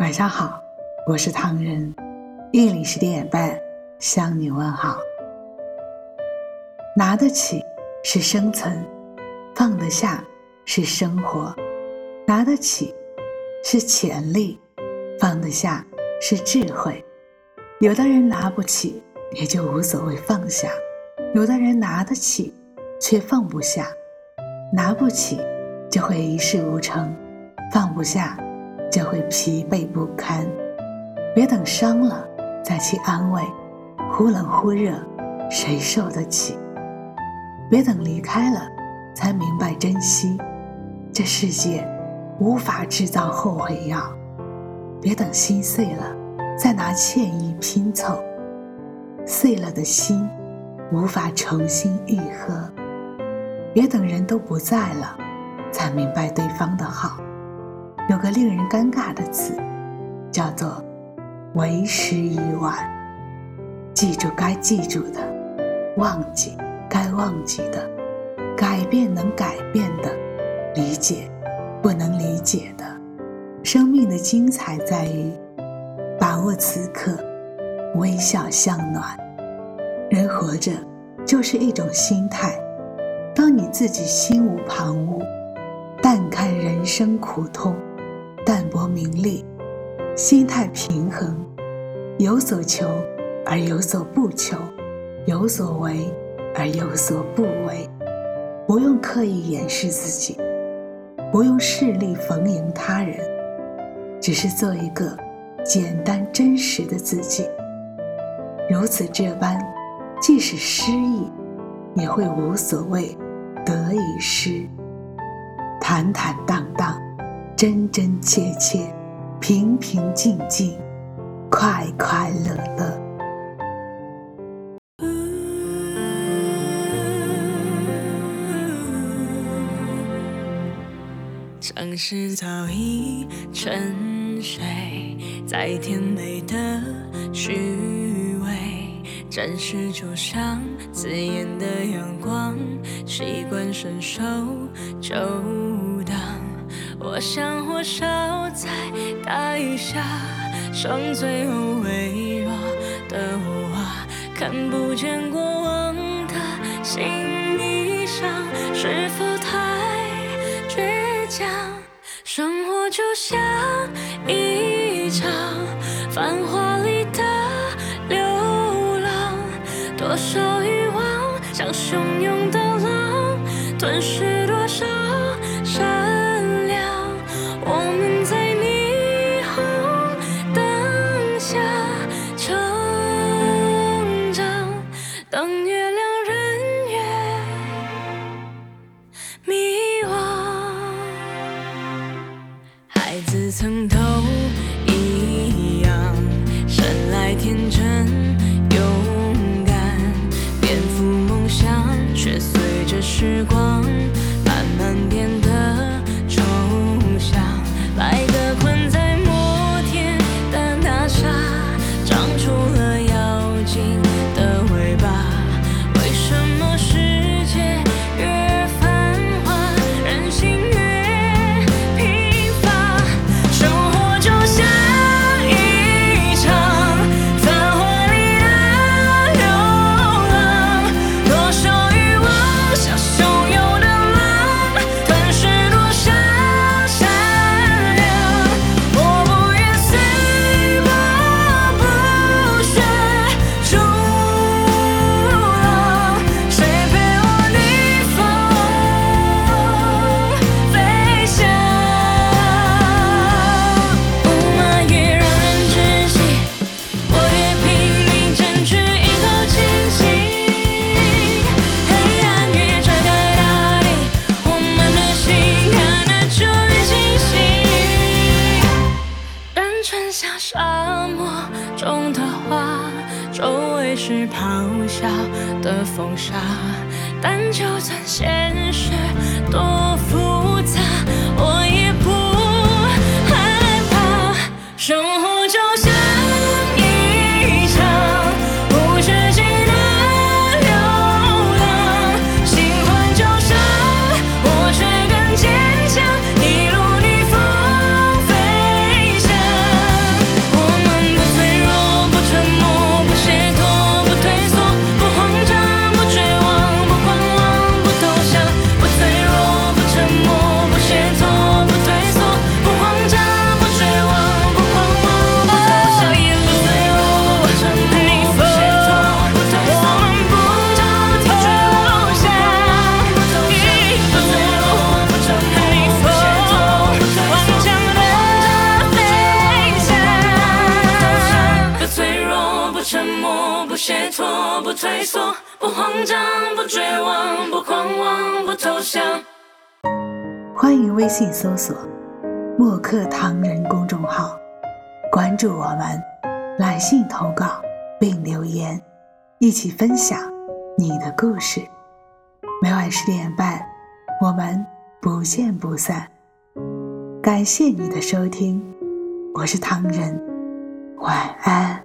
晚上好，我是唐人，夜里十点半向你问好。拿得起是生存，放得下是生活。拿得起是潜力，放得下是智慧。有的人拿不起，也就无所谓放下；有的人拿得起，却放不下。拿不起就会一事无成，放不下就会疲惫不堪。别等伤了再去安慰，忽冷忽热，谁受得起？别等离开了才明白珍惜，这世界无法制造后悔药。别等心碎了再拿歉意拼凑，碎了的心无法重新愈合。别等人都不在了，才明白对方的好。有个令人尴尬的词，叫做“为时已晚”。记住该记住的，忘记该忘记的，改变能改变的，理解不能理解的。生命的精彩在于把握此刻，微笑向暖。人活着就是一种心态。当你自己心无旁骛，淡看人生苦痛，淡泊名利，心态平衡，有所求而有所不求，有所为而有所不为，不用刻意掩饰自己，不用势力逢迎他人，只是做一个简单真实的自己。如此这般，即使失意，也会无所谓。得与失，坦坦荡荡，真真切切，平平静静，快快乐乐。城市早已沉睡在甜美的虚伪。暂时就像刺眼的阳光，习惯伸手就。我像火烧在大雨下，剩最后微弱的我，看不见过往的心已伤，是否太倔强？生活就像一场繁华里的流浪。多少欲望像汹涌的浪，吞噬孩子曾都是咆哮的风沙，但就算现实多复杂，不退缩，不慌张，不绝望，不狂妄，不投降。欢迎微信搜索“墨客唐人”公众号，关注我们，来信投稿并留言，一起分享你的故事。每晚十点半，我们不见不散。感谢你的收听，我是唐人，晚安。